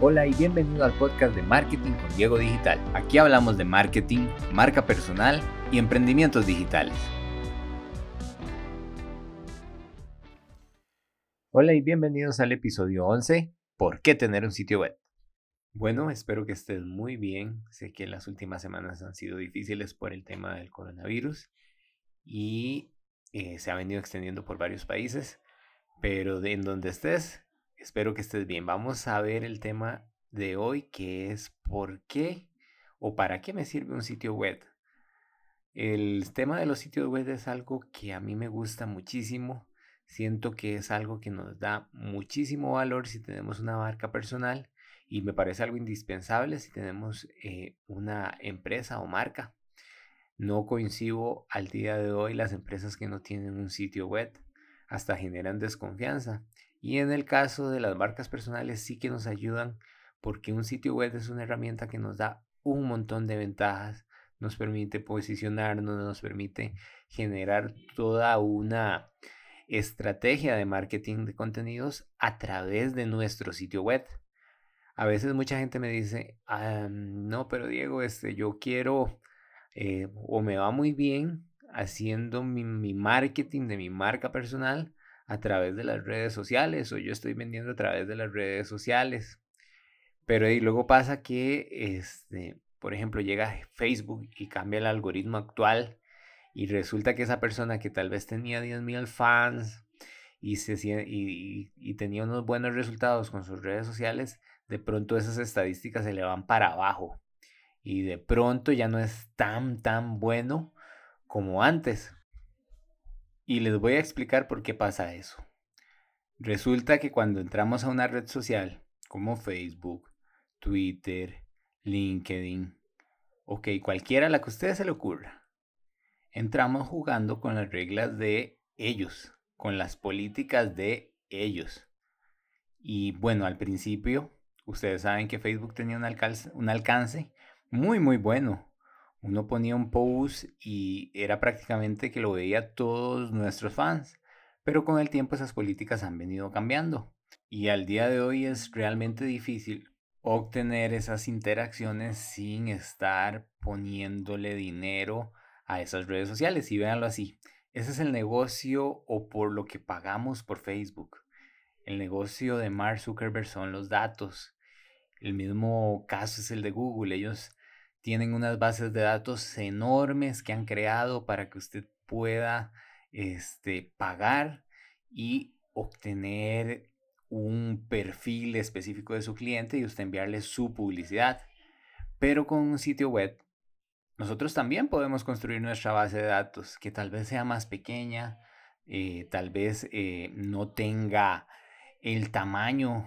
Hola y bienvenido al podcast de Marketing con Diego Digital. Aquí hablamos de marketing, marca personal y emprendimientos digitales. Hola y bienvenidos al episodio 11, ¿por qué tener un sitio web? Bueno, espero que estés muy bien. Sé que las últimas semanas han sido difíciles por el tema del coronavirus y eh, se ha venido extendiendo por varios países, pero de en donde estés, espero que estés bien. Vamos a ver el tema de hoy que es por qué o para qué me sirve un sitio web. El tema de los sitios web es algo que a mí me gusta muchísimo. Siento que es algo que nos da muchísimo valor si tenemos una marca personal y me parece algo indispensable si tenemos eh, una empresa o marca. No coincido al día de hoy las empresas que no tienen un sitio web, hasta generan desconfianza. Y en el caso de las marcas personales sí que nos ayudan porque un sitio web es una herramienta que nos da un montón de ventajas, nos permite posicionarnos, nos permite generar toda una estrategia de marketing de contenidos a través de nuestro sitio web. A veces mucha gente me dice, ah, no, pero Diego, este, yo quiero eh, o me va muy bien haciendo mi, mi marketing de mi marca personal a través de las redes sociales o yo estoy vendiendo a través de las redes sociales. Pero y luego pasa que, este, por ejemplo, llega Facebook y cambia el algoritmo actual y resulta que esa persona que tal vez tenía 10.000 fans y, se, y, tenía unos buenos resultados con sus redes sociales, de pronto esas estadísticas se le van para abajo y de pronto ya no es tan, tan bueno como antes. Y les voy a explicar por qué pasa eso. Resulta que cuando entramos a una red social como Facebook, Twitter, LinkedIn, ok, cualquiera la que a ustedes se le ocurra, entramos jugando con las reglas de ellos, con las políticas de ellos. Y bueno, al principio, ustedes saben que Facebook tenía un alcance, un alcance muy, muy bueno. Uno ponía un post y era prácticamente que lo veía todos nuestros fans. Pero con el tiempo esas políticas han venido cambiando. Y al día de hoy es realmente difícil obtener esas interacciones sin estar poniéndole dinero a esas redes sociales. Y véanlo así. Ese es el negocio o por lo que pagamos por Facebook. El negocio de Mark Zuckerberg son los datos. El mismo caso es el de Google. Ellos tienen unas bases de datos enormes que han creado para que usted pueda este, pagar y obtener un perfil específico de su cliente y usted enviarle su publicidad. Pero con un sitio web, nosotros también podemos construir nuestra base de datos que tal vez sea más pequeña, eh, tal vez eh, no tenga el tamaño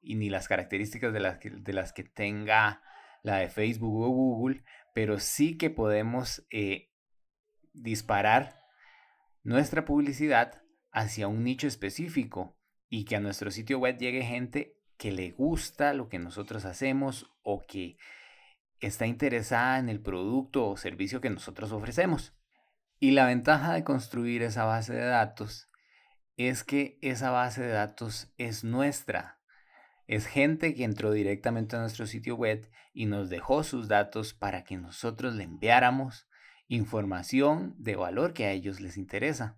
y ni las características de las de las que tenga la de Facebook o Google, pero sí que podemos eh, disparar nuestra publicidad hacia un nicho específico y que a nuestro sitio web llegue gente que le gusta lo que nosotros hacemos o que está interesada en el producto o servicio que nosotros ofrecemos. Y la ventaja de construir esa base de datos es que esa base de datos es nuestra. Es gente que entró directamente a nuestro sitio web y nos dejó sus datos para que nosotros le enviáramos información de valor que a ellos les interesa.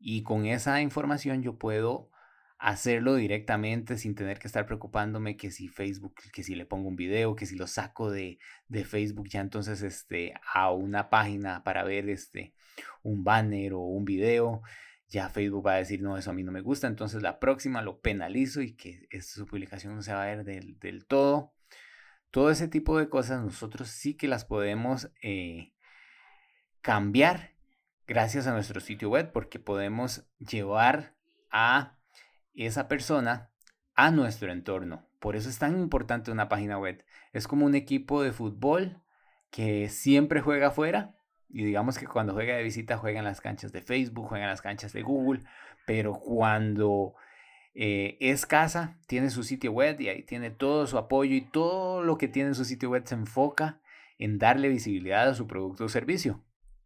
Y con esa información yo puedo hacerlo directamente sin tener que estar preocupándome que si Facebook, que si le pongo un video, que si lo saco de, de Facebook ya entonces este, a una página para ver este, un banner o un video ya Facebook va a decir, no, eso a mí no me gusta, entonces la próxima lo penalizo y que su publicación no se va a ver del, del todo. Todo ese tipo de cosas nosotros sí que las podemos eh, cambiar gracias a nuestro sitio web porque podemos llevar a esa persona a nuestro entorno. Por eso es tan importante una página web. Es como un equipo de fútbol que siempre juega afuera, y digamos que cuando juega de visita juega en las canchas de Facebook, juega en las canchas de Google, pero cuando eh, es casa, tiene su sitio web y ahí tiene todo su apoyo y todo lo que tiene en su sitio web se enfoca en darle visibilidad a su producto o servicio.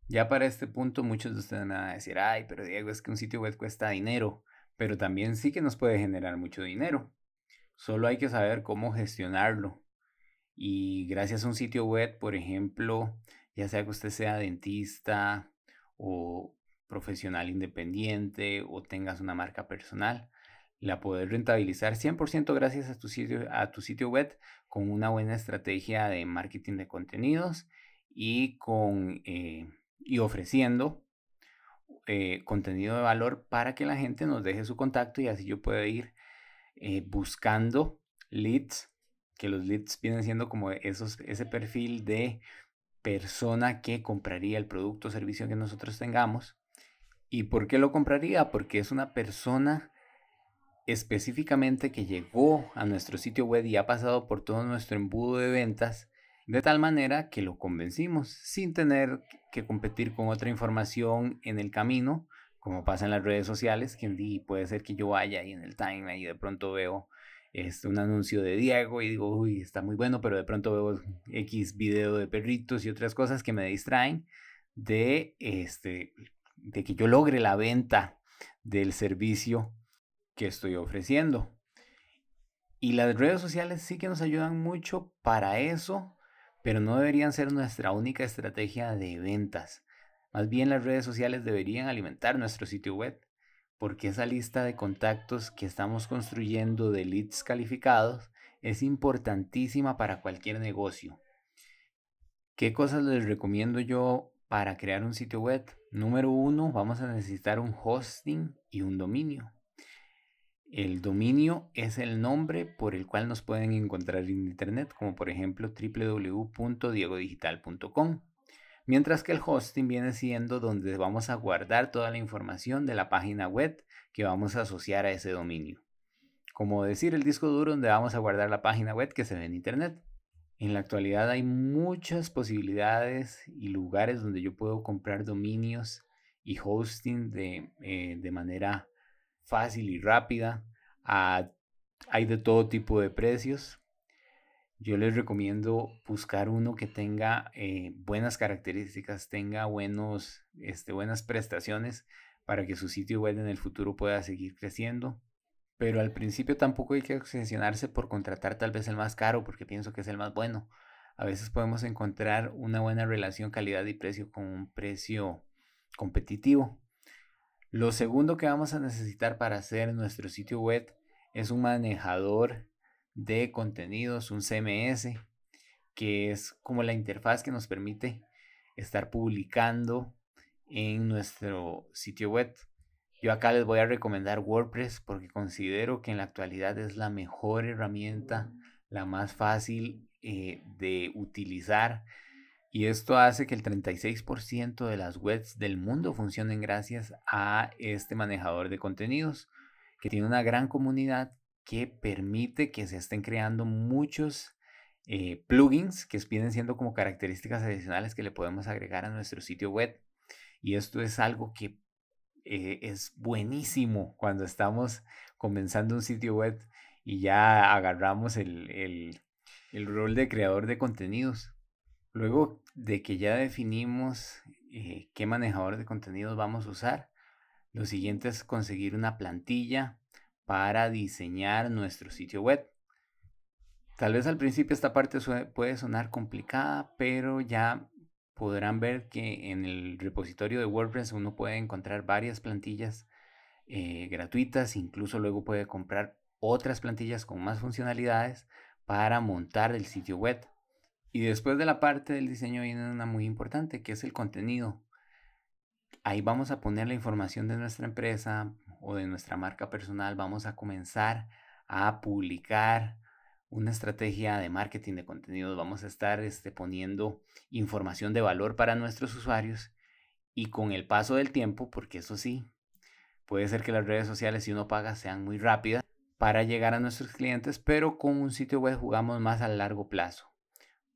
Ya para este punto muchos de ustedes van a decir, ay, pero Diego, es que un sitio web cuesta dinero, pero también sí que nos puede generar mucho dinero. Solo hay que saber cómo gestionarlo. Y gracias a un sitio web, por ejemplo, ya sea que usted sea dentista o profesional independiente o tengas una marca personal, la poder rentabilizar 100% gracias a tu, sitio, a tu sitio web con una buena estrategia de marketing de contenidos y, con, eh, y ofreciendo eh, contenido de valor para que la gente nos deje su contacto y así yo pueda ir eh, buscando leads, que los leads vienen siendo como esos, ese perfil de persona que compraría el producto o servicio que nosotros tengamos. ¿Y por qué lo compraría? Porque es una persona específicamente que llegó a nuestro sitio web y ha pasado por todo nuestro embudo de ventas de tal manera que lo convencimos sin tener que competir con otra información en el camino, como pasa en las redes sociales, que puede ser que yo vaya ahí en el time y de pronto veo este, un anuncio de Diego y digo, uy, está muy bueno, pero de pronto veo X video de perritos y otras cosas que me distraen de, este, de que yo logre la venta del servicio que estoy ofreciendo. Y las redes sociales sí que nos ayudan mucho para eso, pero no deberían ser nuestra única estrategia de ventas. Más bien las redes sociales deberían alimentar nuestro sitio web, porque esa lista de contactos que estamos construyendo de leads calificados es importantísima para cualquier negocio. ¿Qué cosas les recomiendo yo para crear un sitio web? Número uno, vamos a necesitar un hosting y un dominio. El dominio es el nombre por el cual nos pueden encontrar en Internet, como por ejemplo www.diegodigital.com. Mientras que el hosting viene siendo donde vamos a guardar toda la información de la página web que vamos a asociar a ese dominio. Como decir el disco duro donde vamos a guardar la página web que se ve en Internet. En la actualidad hay muchas posibilidades y lugares donde yo puedo comprar dominios y hosting de, eh, de manera fácil y rápida. Ah, hay de todo tipo de precios. Yo les recomiendo buscar uno que tenga eh, buenas características, tenga buenos, este, buenas prestaciones para que su sitio web en el futuro pueda seguir creciendo. Pero al principio tampoco hay que obsesionarse por contratar tal vez el más caro porque pienso que es el más bueno. A veces podemos encontrar una buena relación calidad y precio con un precio competitivo. Lo segundo que vamos a necesitar para hacer nuestro sitio web es un manejador de contenidos, un CMS, que es como la interfaz que nos permite estar publicando en nuestro sitio web. Yo acá les voy a recomendar WordPress porque considero que en la actualidad es la mejor herramienta, la más fácil eh, de utilizar y esto hace que el 36% de las webs del mundo funcionen gracias a este manejador de contenidos, que tiene una gran comunidad que permite que se estén creando muchos eh, plugins que vienen siendo como características adicionales que le podemos agregar a nuestro sitio web. Y esto es algo que eh, es buenísimo cuando estamos comenzando un sitio web y ya agarramos el rol de creador de contenidos Luego de que ya definimos eh, qué manejador de contenidos vamos a usar, lo siguiente es conseguir una plantilla para diseñar nuestro sitio web. Tal vez al principio esta parte puede sonar complicada, pero ya podrán ver que en el repositorio de WordPress uno puede encontrar varias plantillas eh, gratuitas, incluso luego puede comprar otras plantillas con más funcionalidades para montar el sitio web. Y después de la parte del diseño viene una muy importante, que es el contenido. Ahí vamos a poner la información de nuestra empresa o de nuestra marca personal. Vamos a comenzar a publicar una estrategia de marketing de contenidos. Vamos a estar este, poniendo información de valor para nuestros usuarios. Y con el paso del tiempo, porque eso sí, puede ser que las redes sociales, si uno paga, sean muy rápidas para llegar a nuestros clientes, pero con un sitio web jugamos más a largo plazo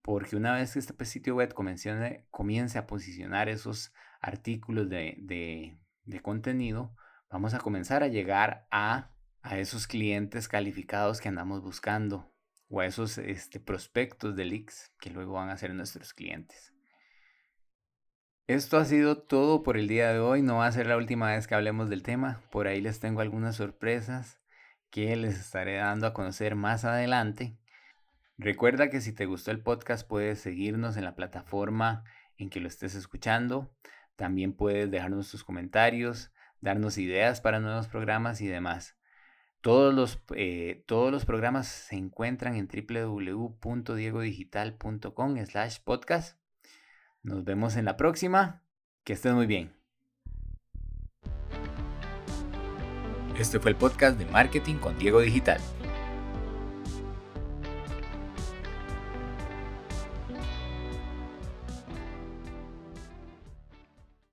porque una vez que este sitio web comience, a posicionar esos artículos de, contenido, vamos a comenzar a llegar a, esos clientes calificados que andamos buscando o a esos este, prospectos de leaks que luego van a ser nuestros clientes. Esto ha sido todo por el día de hoy. No va a ser la última vez que hablemos del tema. Por ahí les tengo algunas sorpresas que les estaré dando a conocer más adelante. Recuerda que si te gustó el podcast puedes seguirnos en la plataforma en que lo estés escuchando. También puedes dejarnos tus comentarios, darnos ideas para nuevos programas y demás. Todos los, eh, todos los programas se encuentran en www.diegodigital.com slash podcast. Nos vemos en la próxima. Que estés muy bien. Este fue el podcast de Marketing con Diego Digital.